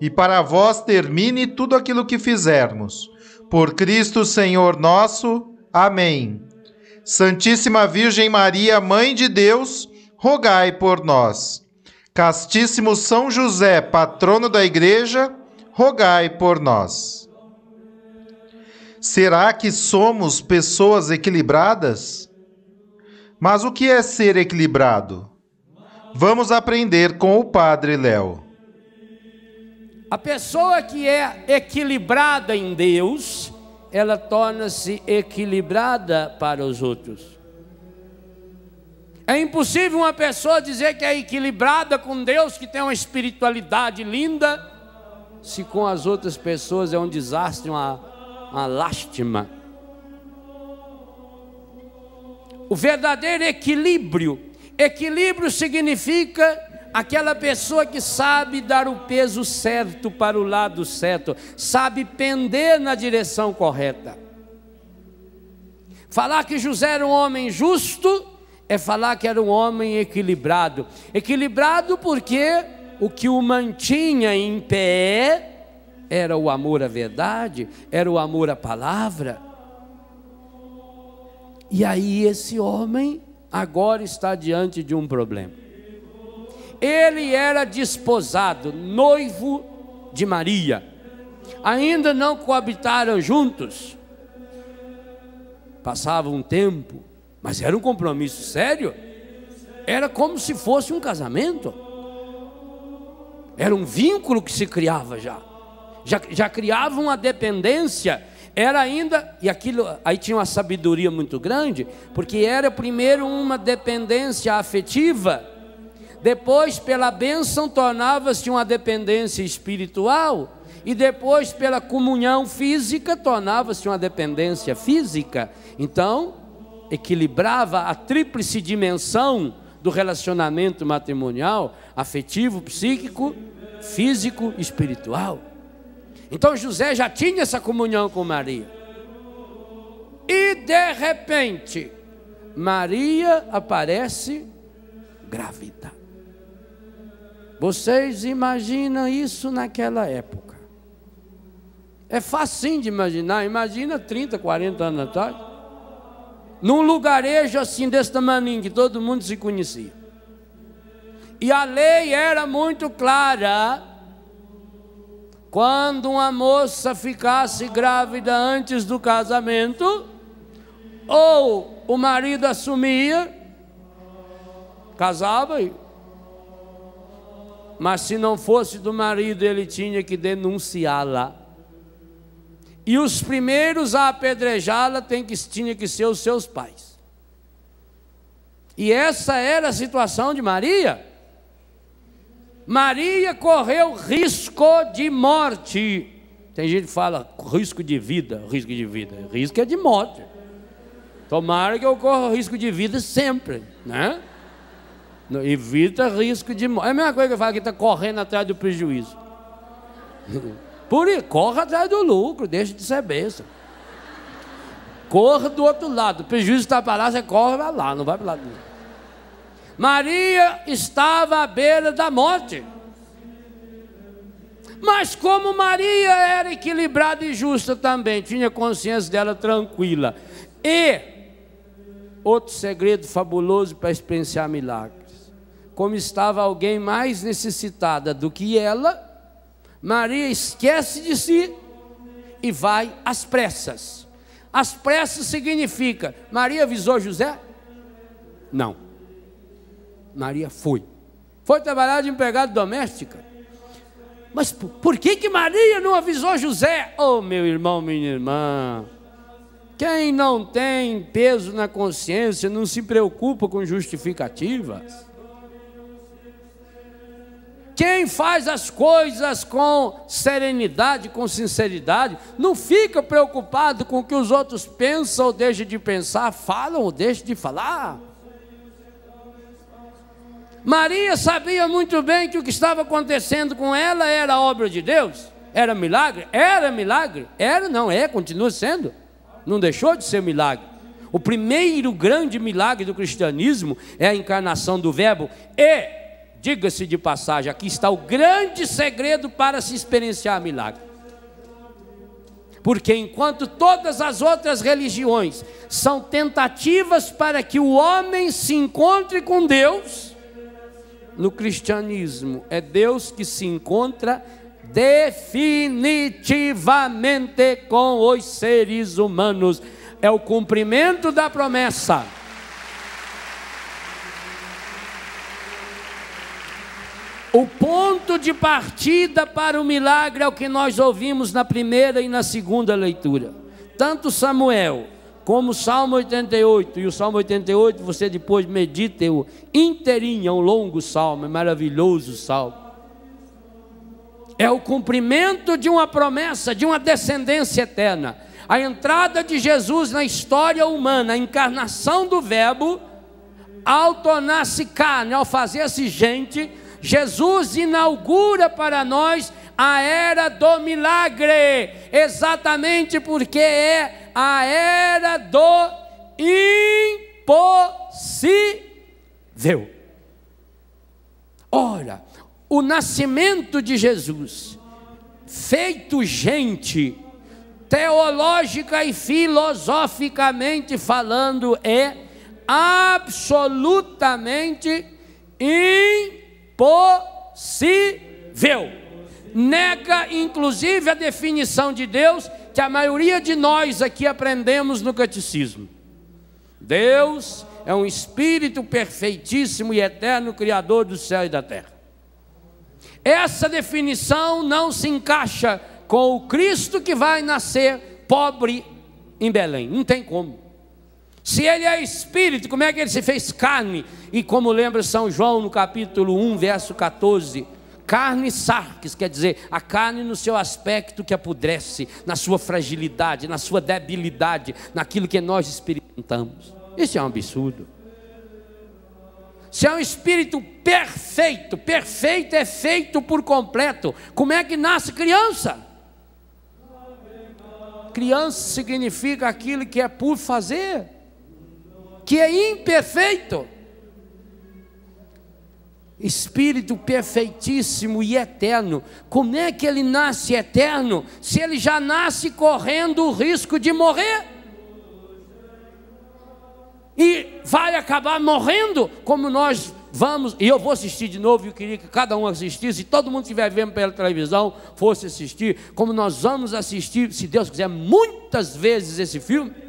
e para vós termine tudo aquilo que fizermos. Por Cristo Senhor nosso. Amém. Santíssima Virgem Maria, Mãe de Deus, rogai por nós. Castíssimo São José, patrono da Igreja, rogai por nós. Será que somos pessoas equilibradas? Mas o que é ser equilibrado? Vamos aprender com o Padre Léo. A pessoa que é equilibrada em Deus, ela torna-se equilibrada para os outros. É impossível uma pessoa dizer que é equilibrada com Deus, que tem uma espiritualidade linda, se com as outras pessoas é um desastre, uma, uma lástima. O verdadeiro equilíbrio, equilíbrio significa aquela pessoa que sabe dar o peso certo para o lado certo, sabe pender na direção correta. Falar que José era um homem justo é falar que era um homem equilibrado. Equilibrado porque o que o mantinha em pé era o amor à verdade, era o amor à palavra. E aí esse homem agora está diante de um problema. Ele era desposado, noivo de Maria. Ainda não coabitaram juntos. Passava um tempo, mas era um compromisso sério. Era como se fosse um casamento. Era um vínculo que se criava já. Já, já criava uma dependência. Era ainda, e aquilo, aí tinha uma sabedoria muito grande, porque era primeiro uma dependência afetiva depois, pela bênção, tornava-se uma dependência espiritual, e depois, pela comunhão física, tornava-se uma dependência física. Então, equilibrava a tríplice dimensão do relacionamento matrimonial, afetivo, psíquico, físico, espiritual. Então José já tinha essa comunhão com Maria. E de repente, Maria aparece grávida. Vocês imaginam isso naquela época? É facinho de imaginar. Imagina 30, 40 anos atrás. Num lugarejo assim desse tamanho que todo mundo se conhecia. E a lei era muito clara. Quando uma moça ficasse grávida antes do casamento, ou o marido assumia, casava e mas se não fosse do marido, ele tinha que denunciá-la. E os primeiros a apedrejá-la que, tinha que ser os seus pais. E essa era a situação de Maria. Maria correu risco de morte. Tem gente que fala risco de vida, risco de vida. Risco é de morte. Tomara que eu corra risco de vida sempre, né? Evita risco de morte. É a mesma coisa que eu falo que está correndo atrás do prejuízo. Por isso, corra atrás do lucro, deixa de ser besta. Corra do outro lado. O prejuízo está para lá, você corre para lá, não vai para lá. Maria estava à beira da morte. Mas como Maria era equilibrada e justa também, tinha consciência dela tranquila. E outro segredo fabuloso para experienciar milagre como estava alguém mais necessitada do que ela, Maria esquece de si e vai às pressas. As pressas significa, Maria avisou José? Não. Maria foi. Foi trabalhar de empregada doméstica. Mas por que, que Maria não avisou José? Oh, meu irmão, minha irmã. Quem não tem peso na consciência não se preocupa com justificativas. Quem faz as coisas com serenidade, com sinceridade, não fica preocupado com o que os outros pensam ou deixam de pensar, falam ou deixam de falar. Maria sabia muito bem que o que estava acontecendo com ela era obra de Deus, era milagre, era milagre, era, não é, continua sendo, não deixou de ser milagre. O primeiro grande milagre do cristianismo é a encarnação do Verbo e Diga-se de passagem, aqui está o grande segredo para se experienciar milagre. Porque enquanto todas as outras religiões são tentativas para que o homem se encontre com Deus, no cristianismo é Deus que se encontra definitivamente com os seres humanos. É o cumprimento da promessa. O ponto de partida para o milagre é o que nós ouvimos na primeira e na segunda leitura. Tanto Samuel como o Salmo 88, e o Salmo 88 você depois medita o inteirinho, é um longo salmo, é maravilhoso salmo. É o cumprimento de uma promessa, de uma descendência eterna. A entrada de Jesus na história humana, a encarnação do Verbo, ao tornar-se carne, ao fazer-se gente, Jesus inaugura para nós a era do milagre, exatamente porque é a era do impossível. Ora, o nascimento de Jesus, feito gente, teológica e filosoficamente falando, é absolutamente impossível possível. Nega, inclusive, a definição de Deus que a maioria de nós aqui aprendemos no catecismo. Deus é um espírito perfeitíssimo e eterno, criador do céu e da terra. Essa definição não se encaixa com o Cristo que vai nascer pobre em Belém. Não tem como. Se ele é espírito, como é que ele se fez carne? E como lembra São João no capítulo 1, verso 14, carne sarques, quer dizer, a carne no seu aspecto que apodrece, na sua fragilidade, na sua debilidade, naquilo que nós experimentamos. Isso é um absurdo. Se é um espírito perfeito, perfeito é feito por completo, como é que nasce criança? Criança significa aquilo que é por fazer que é imperfeito. Espírito perfeitíssimo e eterno. Como é que ele nasce eterno se ele já nasce correndo o risco de morrer? E vai acabar morrendo, como nós vamos, e eu vou assistir de novo, eu queria que cada um assistisse, se todo mundo estiver vendo pela televisão, fosse assistir, como nós vamos assistir, se Deus quiser, muitas vezes esse filme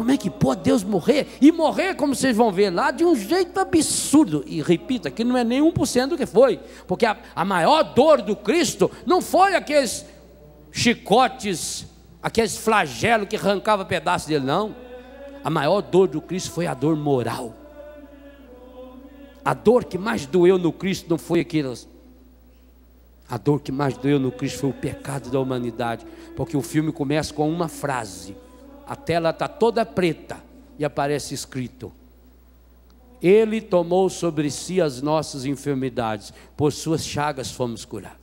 como é que pode Deus morrer? E morrer, como vocês vão ver lá, de um jeito absurdo. E repita, que não é nem 1% do que foi. Porque a, a maior dor do Cristo não foi aqueles chicotes, aqueles flagelos que arrancava pedaços dele, não. A maior dor do Cristo foi a dor moral. A dor que mais doeu no Cristo não foi aquelas. A dor que mais doeu no Cristo foi o pecado da humanidade. Porque o filme começa com uma frase a tela está toda preta e aparece escrito: Ele tomou sobre si as nossas enfermidades, por suas chagas fomos curados.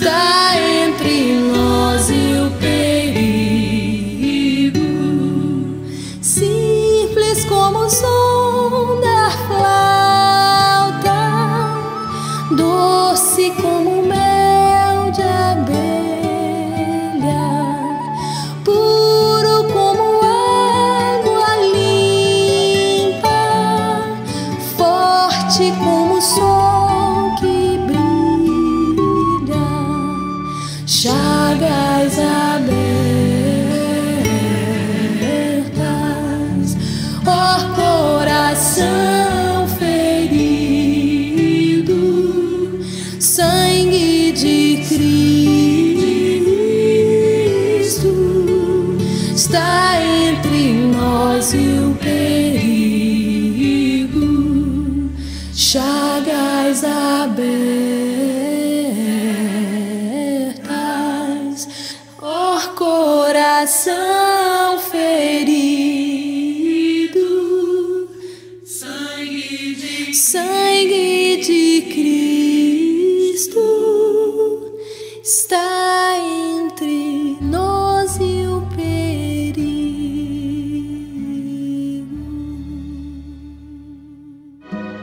está.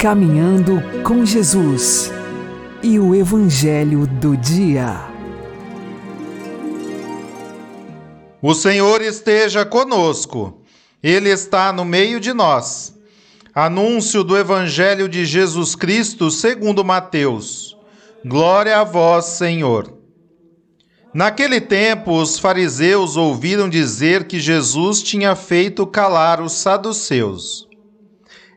Caminhando com Jesus e o Evangelho do Dia. O Senhor esteja conosco, Ele está no meio de nós. Anúncio do Evangelho de Jesus Cristo segundo Mateus. Glória a vós, Senhor. Naquele tempo, os fariseus ouviram dizer que Jesus tinha feito calar os saduceus.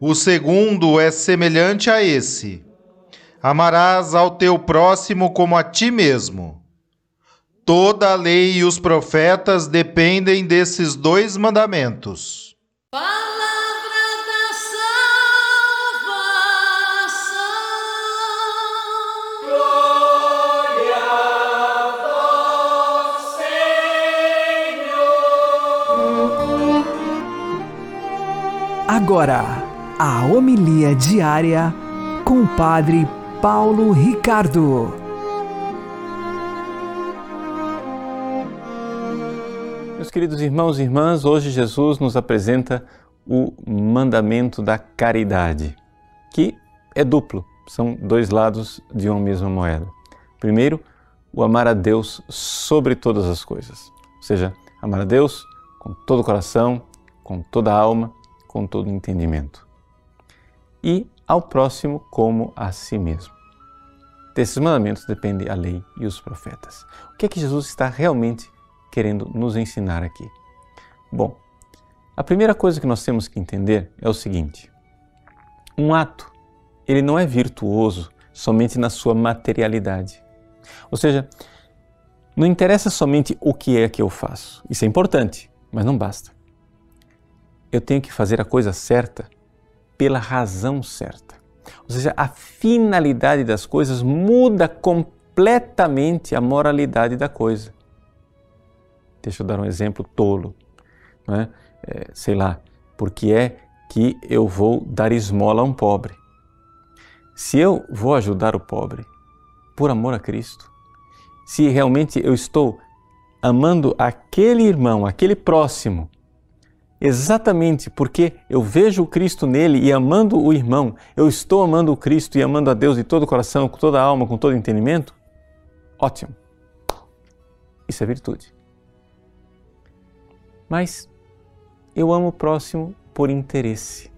O segundo é semelhante a esse: Amarás ao teu próximo como a ti mesmo. Toda a lei e os profetas dependem desses dois mandamentos. Palavra da salvação. Glória a vós, Senhor. Agora a homilia diária com o Padre Paulo Ricardo. Meus queridos irmãos e irmãs, hoje Jesus nos apresenta o mandamento da caridade, que é duplo, são dois lados de uma mesma moeda. Primeiro, o amar a Deus sobre todas as coisas, ou seja, Amar a Deus com todo o coração, com toda a alma, com todo o entendimento. E ao próximo como a si mesmo. Desses mandamentos depende a lei e os profetas. O que é que Jesus está realmente querendo nos ensinar aqui? Bom, a primeira coisa que nós temos que entender é o seguinte: um ato, ele não é virtuoso somente na sua materialidade. Ou seja, não interessa somente o que é que eu faço. Isso é importante, mas não basta. Eu tenho que fazer a coisa certa pela razão certa. Ou seja, a finalidade das coisas muda completamente a moralidade da coisa. Deixa eu dar um exemplo tolo. É? É, sei lá, porque é que eu vou dar esmola a um pobre? Se eu vou ajudar o pobre por amor a Cristo, se realmente eu estou amando aquele irmão, aquele próximo, exatamente porque eu vejo o Cristo nele e amando o irmão, eu estou amando o Cristo e amando a Deus de todo o coração, com toda a alma, com todo o entendimento? Ótimo. Isso é virtude. Mas eu amo o próximo por interesse.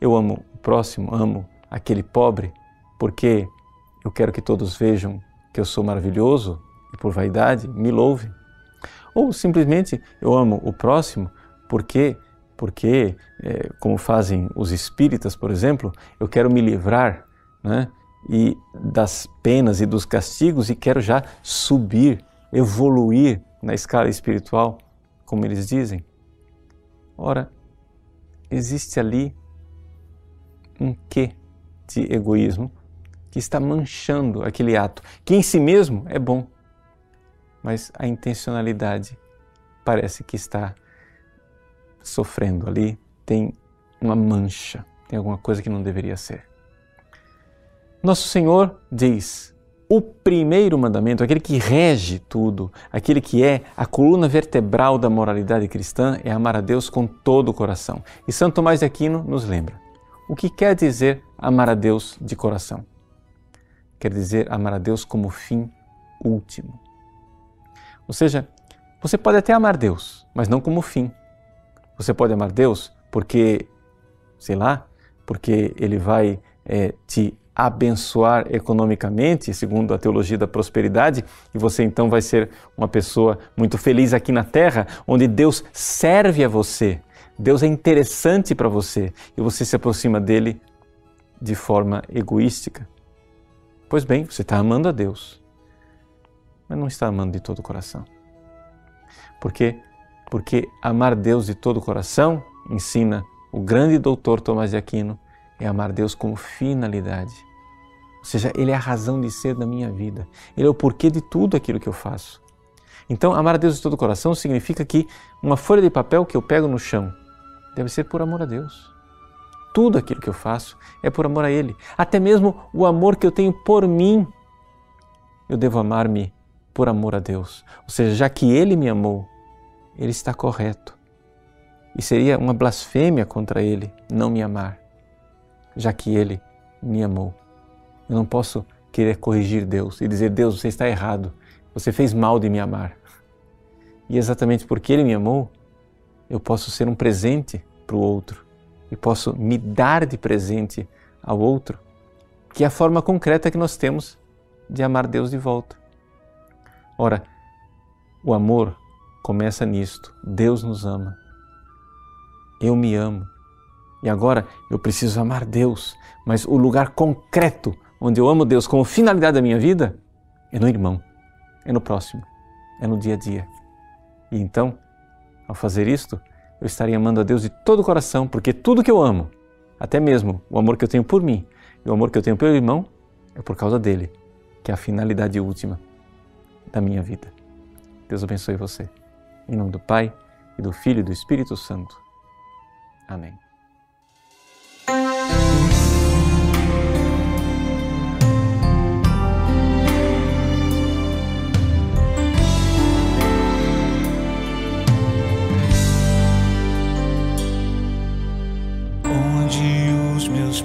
Eu amo o próximo, amo aquele pobre porque eu quero que todos vejam que eu sou maravilhoso e por vaidade me louve. Ou simplesmente eu amo o próximo porque, porque é, como fazem os espíritas, por exemplo, eu quero me livrar né, e das penas e dos castigos e quero já subir, evoluir na escala espiritual, como eles dizem. Ora, existe ali um quê de egoísmo que está manchando aquele ato, que em si mesmo é bom, mas a intencionalidade parece que está sofrendo ali, tem uma mancha, tem alguma coisa que não deveria ser. Nosso Senhor diz: o primeiro mandamento, aquele que rege tudo, aquele que é a coluna vertebral da moralidade cristã, é amar a Deus com todo o coração. E Santo Tomás de Aquino nos lembra: o que quer dizer amar a Deus de coração? Quer dizer amar a Deus como fim último. Ou seja, você pode até amar Deus, mas não como fim. Você pode amar Deus porque, sei lá, porque Ele vai é, te abençoar economicamente, segundo a teologia da prosperidade, e você então vai ser uma pessoa muito feliz aqui na terra, onde Deus serve a você, Deus é interessante para você e você se aproxima dele de forma egoística. Pois bem, você está amando a Deus, mas não está amando de todo o coração. Por quê? Porque amar Deus de todo o coração, ensina o grande doutor Tomás de Aquino, é amar Deus como finalidade. Ou seja, Ele é a razão de ser da minha vida. Ele é o porquê de tudo aquilo que eu faço. Então, amar a Deus de todo o coração significa que uma folha de papel que eu pego no chão deve ser por amor a Deus. Tudo aquilo que eu faço é por amor a Ele. Até mesmo o amor que eu tenho por mim, eu devo amar-me por amor a Deus. Ou seja, já que Ele me amou, Ele está correto. E seria uma blasfêmia contra Ele não me amar, já que Ele me amou. Eu não posso querer corrigir Deus e dizer: Deus, você está errado, você fez mal de me amar. E exatamente porque Ele me amou, eu posso ser um presente para o outro e posso me dar de presente ao outro, que é a forma concreta que nós temos de amar Deus de volta. Ora, o amor começa nisto: Deus nos ama. Eu me amo. E agora eu preciso amar Deus, mas o lugar concreto onde eu amo Deus como finalidade da minha vida é no irmão, é no próximo, é no dia a dia. E então ao fazer isto, eu estaria amando a Deus de todo o coração, porque tudo que eu amo, até mesmo o amor que eu tenho por mim e o amor que eu tenho pelo irmão, é por causa dele, que é a finalidade última da minha vida. Deus abençoe você. Em nome do Pai, e do Filho e do Espírito Santo. Amém.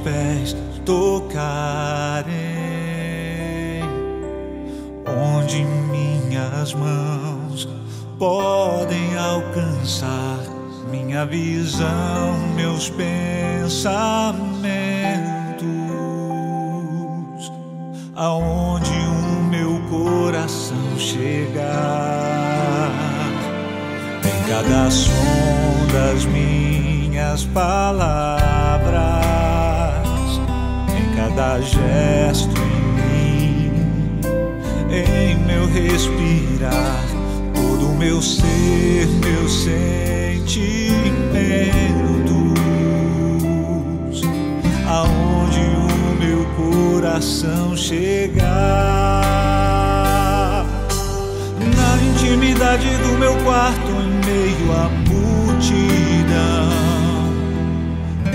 pés tocarem, onde minhas mãos podem alcançar minha visão, meus pensamentos, aonde o meu coração chegar, em cada som das minhas palavras, em cada gesto em mim, em meu respirar meu ser, meus sentimentos, aonde o meu coração chegar, na intimidade do meu quarto, em meio à multidão,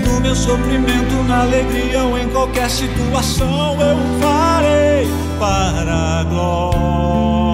no meu sofrimento, na alegria ou em qualquer situação, eu farei para a glória.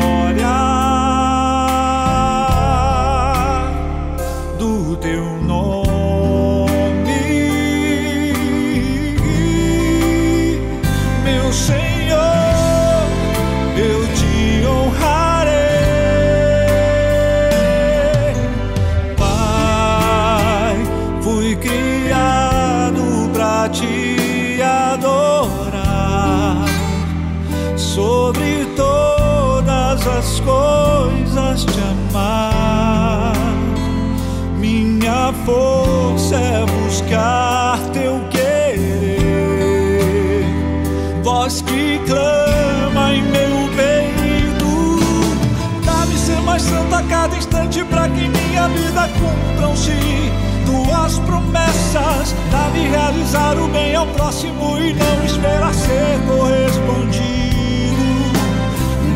Dá-me realizar o bem ao próximo e não esperar ser correspondido.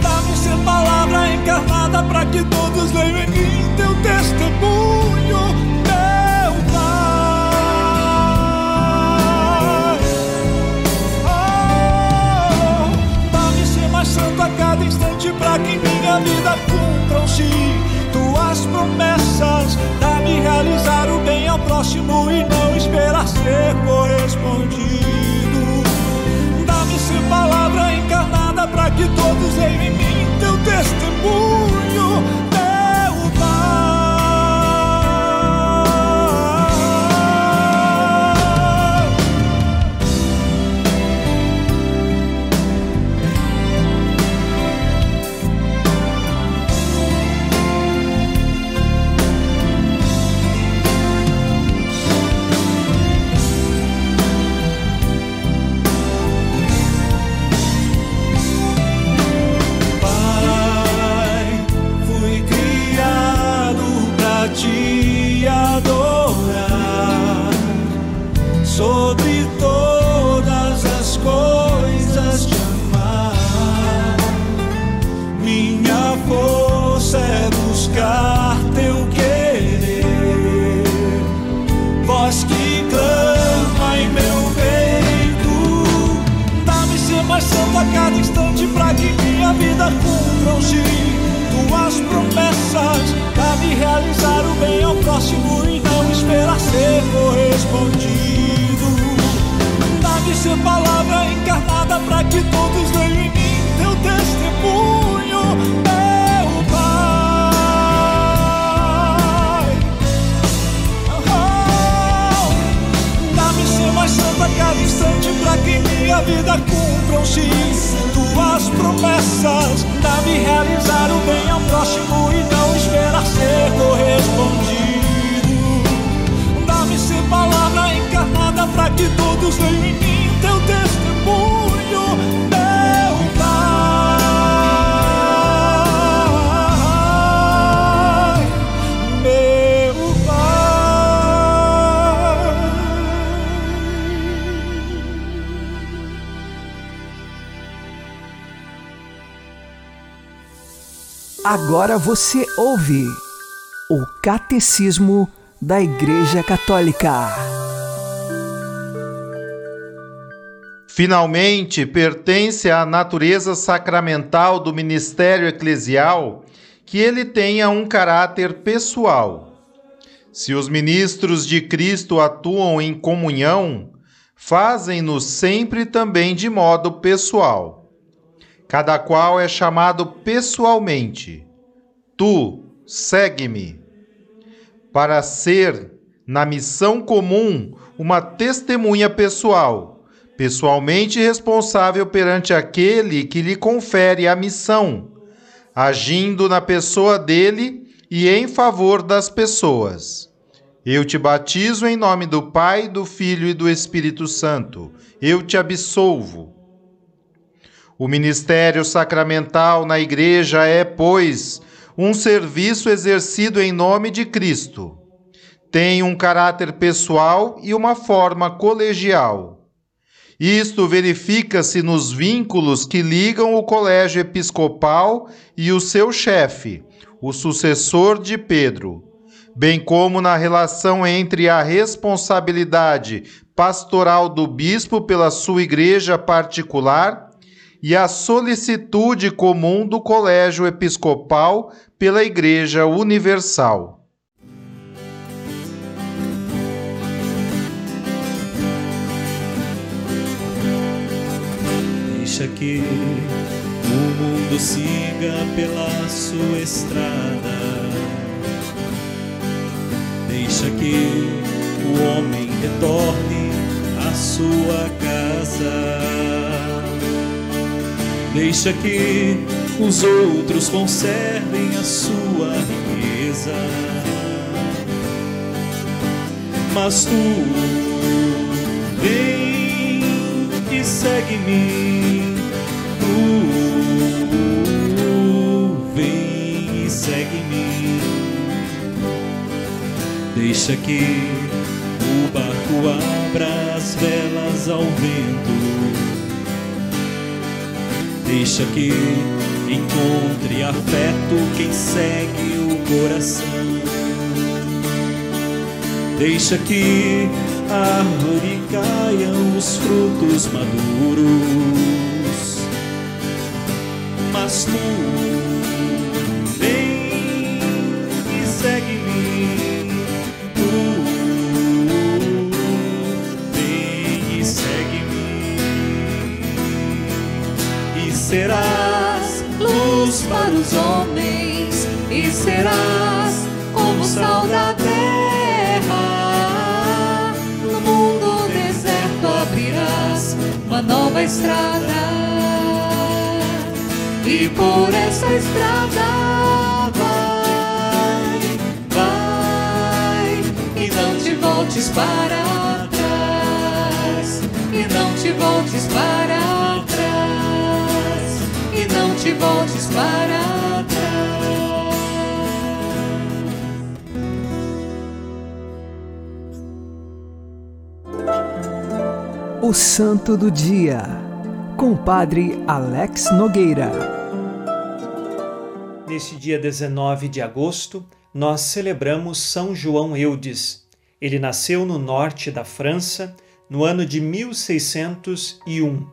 Dá-me ser palavra encarnada para que todos leiam em mim teu testemunho, meu Pai. Oh, Dá-me ser mais santo a cada instante para que em minha vida cumpram-se tuas promessas. Dá-me realizar o bem ao próximo e não que todos em mim teu testemunho, vida cumpram-se tuas promessas. Dá-me realizar o bem ao próximo e não esperar ser correspondido. Dá-me ser palavra encarnada pra que todos leiam em mim teu testemunho, meu Pai. Oh, Dá-me ser mais santo a cada instante para que vida cumpram-se tuas promessas. Dá-me realizar o bem ao próximo e não esperar ser correspondido. Dá-me ser palavra encarnada para que todos leiam em mim teu testemunho, Agora você ouve o Catecismo da Igreja Católica. Finalmente, pertence à natureza sacramental do ministério eclesial que ele tenha um caráter pessoal. Se os ministros de Cristo atuam em comunhão, fazem-no sempre também de modo pessoal. Cada qual é chamado pessoalmente. Tu, segue-me. para ser, na missão comum, uma testemunha pessoal, pessoalmente responsável perante aquele que lhe confere a missão, agindo na pessoa dele e em favor das pessoas. Eu te batizo em nome do Pai, do Filho e do Espírito Santo. Eu te absolvo. O ministério sacramental na Igreja é, pois, um serviço exercido em nome de Cristo. Tem um caráter pessoal e uma forma colegial. Isto verifica-se nos vínculos que ligam o colégio episcopal e o seu chefe, o sucessor de Pedro, bem como na relação entre a responsabilidade pastoral do bispo pela sua igreja particular e a solicitude comum do colégio episcopal pela Igreja Universal. Deixa que o mundo siga pela sua estrada. Deixa que o homem retorne à sua casa. Deixa que os outros conservem a sua riqueza. Mas tu vem e segue-me. Tu vem e segue-me. Deixa que o barco abra as velas ao vento. Deixa que encontre afeto quem segue o coração. Deixa que a árvore caiam os frutos maduros. Mas tu serás luz para os homens e serás como sal da terra. No mundo deserto abrirás uma nova estrada e por essa estrada vai, vai e não te voltes para trás e não te voltes para te voltes para trás. O Santo do Dia, com o Padre Alex Nogueira. Neste dia 19 de agosto, nós celebramos São João Eudes. Ele nasceu no norte da França no ano de 1601.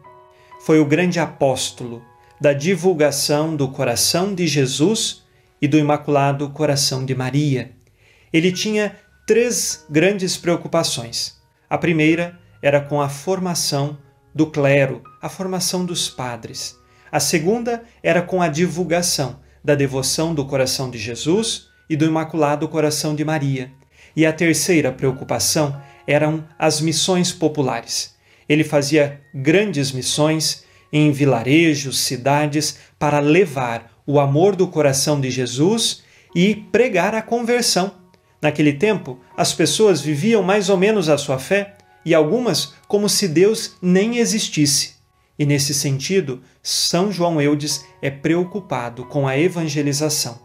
Foi o grande apóstolo da divulgação do coração de Jesus e do Imaculado Coração de Maria. Ele tinha três grandes preocupações. A primeira era com a formação do clero, a formação dos padres. A segunda era com a divulgação da devoção do coração de Jesus e do Imaculado Coração de Maria. E a terceira preocupação eram as missões populares. Ele fazia grandes missões em vilarejos, cidades, para levar o amor do coração de Jesus e pregar a conversão. Naquele tempo, as pessoas viviam mais ou menos a sua fé e algumas como se Deus nem existisse. E nesse sentido, São João Eudes é preocupado com a evangelização.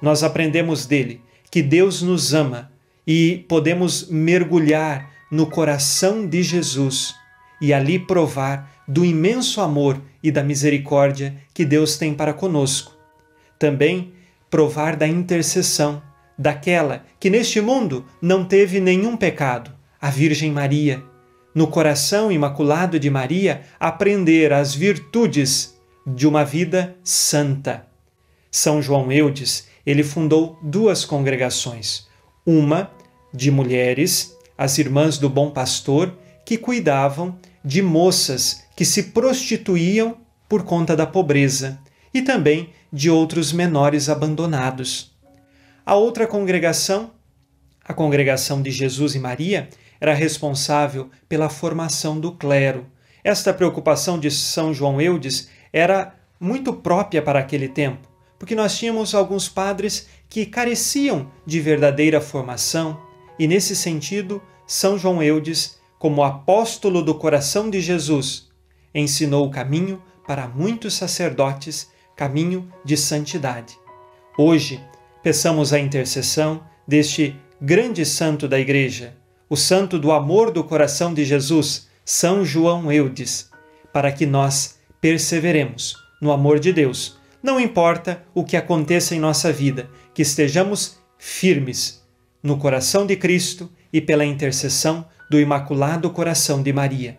Nós aprendemos dele que Deus nos ama e podemos mergulhar no coração de Jesus e ali provar do imenso amor e da misericórdia que Deus tem para conosco. Também provar da intercessão daquela que neste mundo não teve nenhum pecado, a Virgem Maria. No coração imaculado de Maria, aprender as virtudes de uma vida santa. São João Eudes, ele fundou duas congregações. Uma de mulheres, as Irmãs do Bom Pastor, que cuidavam de moças que se prostituíam por conta da pobreza e também de outros menores abandonados. A outra congregação, A congregação de Jesus e Maria era responsável pela formação do clero. Esta preocupação de São João Eudes era muito própria para aquele tempo, porque nós tínhamos alguns padres que careciam de verdadeira formação, e nesse sentido, São João Eudes, como apóstolo do coração de Jesus, ensinou o caminho para muitos sacerdotes, caminho de santidade. Hoje, peçamos a intercessão deste grande santo da Igreja, o santo do amor do coração de Jesus, São João Eudes, para que nós perseveremos no amor de Deus. Não importa o que aconteça em nossa vida, que estejamos firmes no coração de Cristo e pela intercessão do Imaculado Coração de Maria.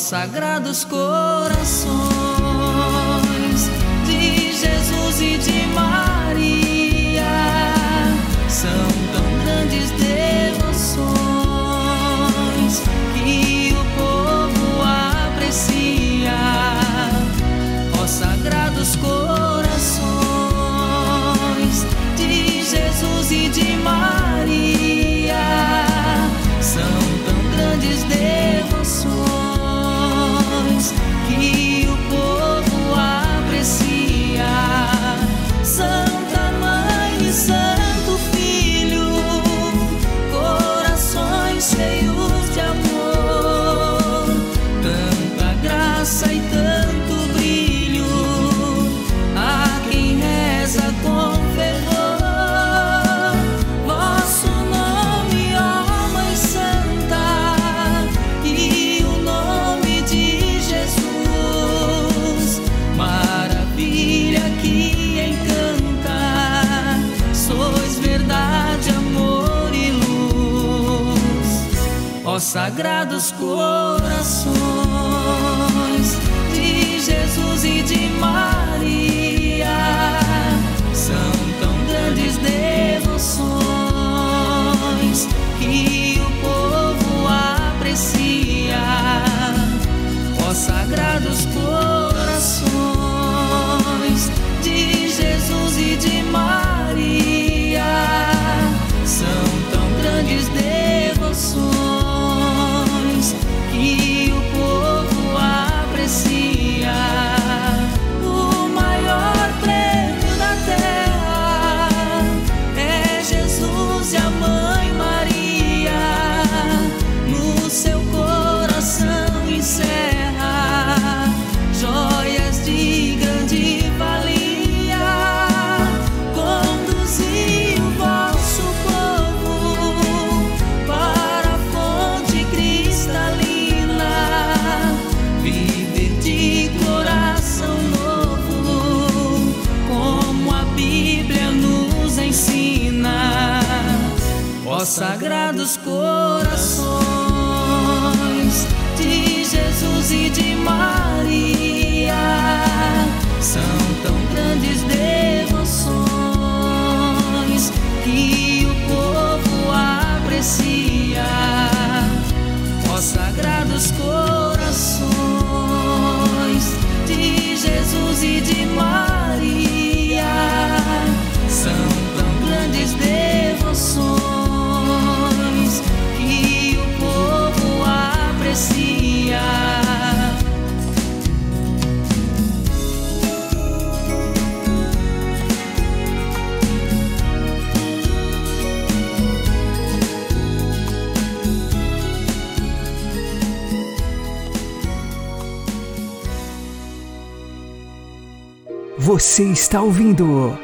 Sagrados corações Ó sagrados corações de Jesus e de Maria, são tão grandes devoções que o povo aprecia. Ó sagrados corações sagrados corações de Jesus e de Maria, são tão grandes devoções que o povo aprecia. Ó sagrados corações de Jesus e de Maria, Você está ouvindo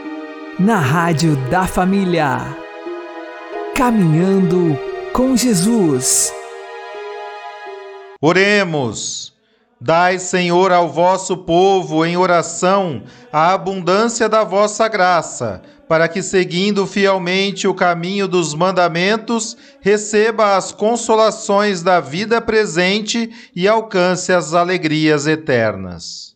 na Rádio da Família. Caminhando com Jesus. Oremos. Dai, Senhor, ao vosso povo em oração a abundância da vossa graça, para que, seguindo fielmente o caminho dos mandamentos, receba as consolações da vida presente e alcance as alegrias eternas.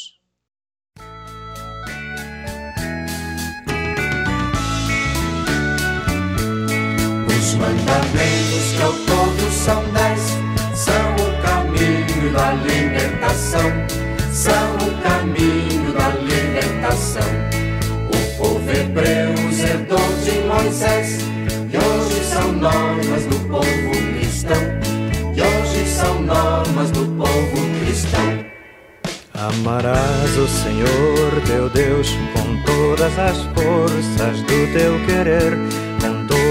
Os mandamentos que ao todo são dez são o caminho da libertação são o caminho da libertação. O povo hebreu herdou de Moisés, e hoje são normas do povo cristão. E hoje são normas do povo cristão. Amarás o Senhor teu Deus com todas as forças do teu querer,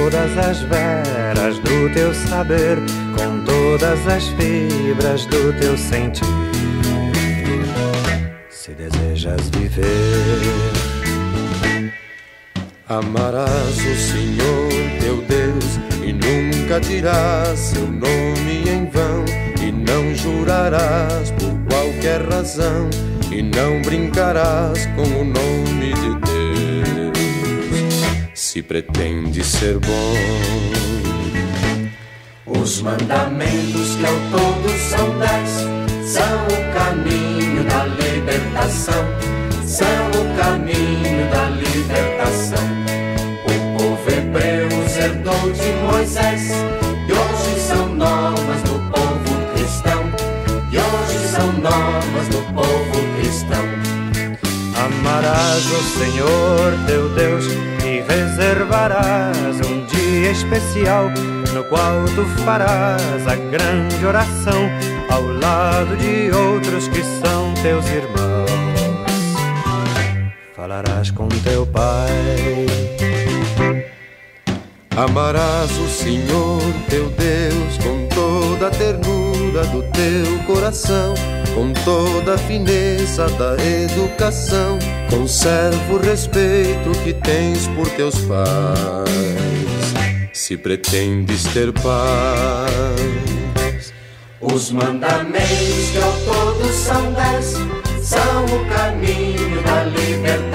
todas as veras do teu saber, com todas as fibras do teu sentir se desejas viver. Amarás o Senhor teu Deus e nunca dirás seu nome em vão, e não jurarás por qualquer razão, e não brincarás com o nome de Deus. Se pretende ser bom, os mandamentos que ao todo são dez são o caminho da libertação, são o caminho da libertação. O povo hebreu herdou de Moisés, e hoje são normas do povo cristão, e hoje são normas do povo cristão. Amarás o Senhor teu Deus reservarás um dia especial no qual tu farás a grande oração ao lado de outros que são teus irmãos. Falarás com teu pai. Amarás o Senhor teu Deus com toda a ternura do teu coração, com toda a fineza da educação. Conserva o respeito que tens por teus pais. Se pretendes ter paz os mandamentos que ao todo são dez são o caminho da libertação,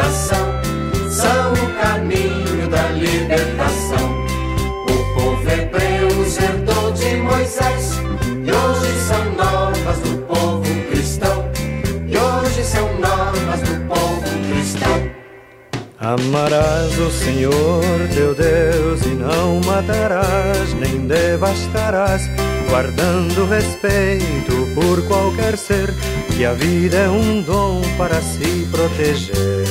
Amarás o Senhor teu Deus e não matarás nem devastarás guardando respeito por qualquer ser, que a vida é um dom para se proteger.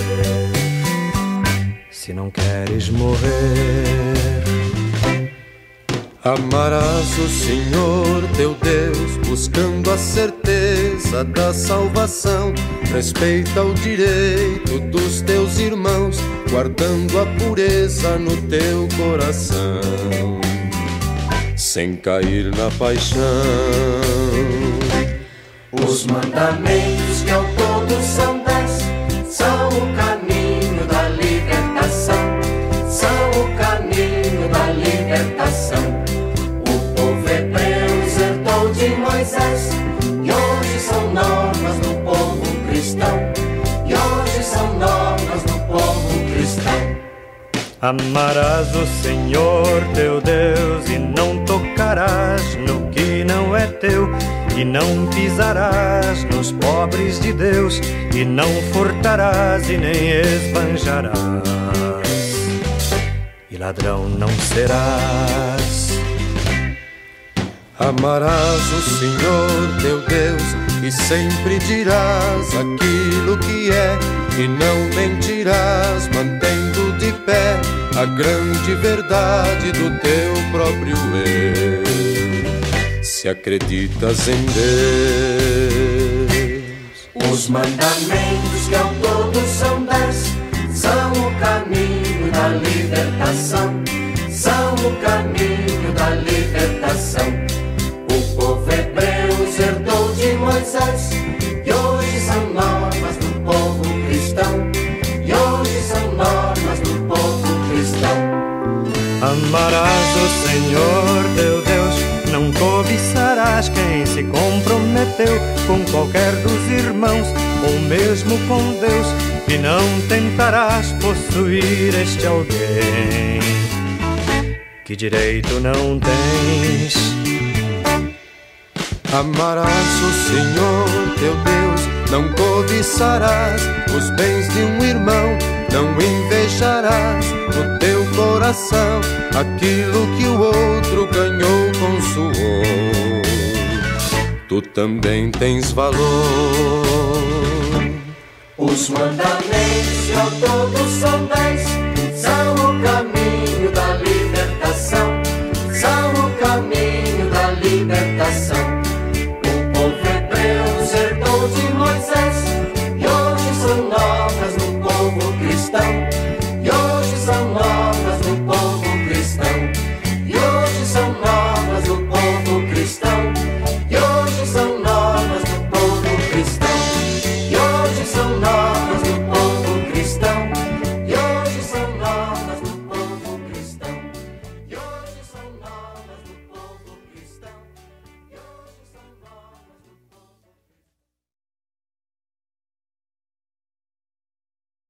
Se não queres morrer, amarás o Senhor teu Deus, buscando a certeza da salvação. Respeita o direito dos teus irmãos, guardando a pureza no teu coração sem cair na paixão. Os mandamentos que ao todo são dez são o caminho da libertação, são o caminho da libertação. O povo hebreu herdou de Moisés são normas do povo cristão. E hoje são normas do povo cristão. Amarás o Senhor teu Deus e não tocarás no que não é teu, e não pisarás nos pobres de Deus, e não furtarás e nem esbanjarás, e ladrão não serás. Amarás o Senhor teu Deus e sempre dirás aquilo que é, e não mentirás, mantendo de pé a grande verdade do teu próprio eu. Se acreditas em Deus, os mandamentos que ao todo são dez são o caminho da libertação, são o caminho da libertação. O povo hebreu herdou Moisés, e hoje são normas do povo cristão, e hoje são normas do povo cristão. Amarás o Senhor teu Deus, não cobiçarás quem se comprometeu com qualquer dos irmãos, ou mesmo com Deus, e não tentarás possuir este alguém. Que direito não tens? Amarás o Senhor teu Deus, não cobiçarás os bens de um irmão, não invejarás no teu coração aquilo que o outro ganhou com suor. Tu também tens valor. Os mandamentos ao todo são dez, são o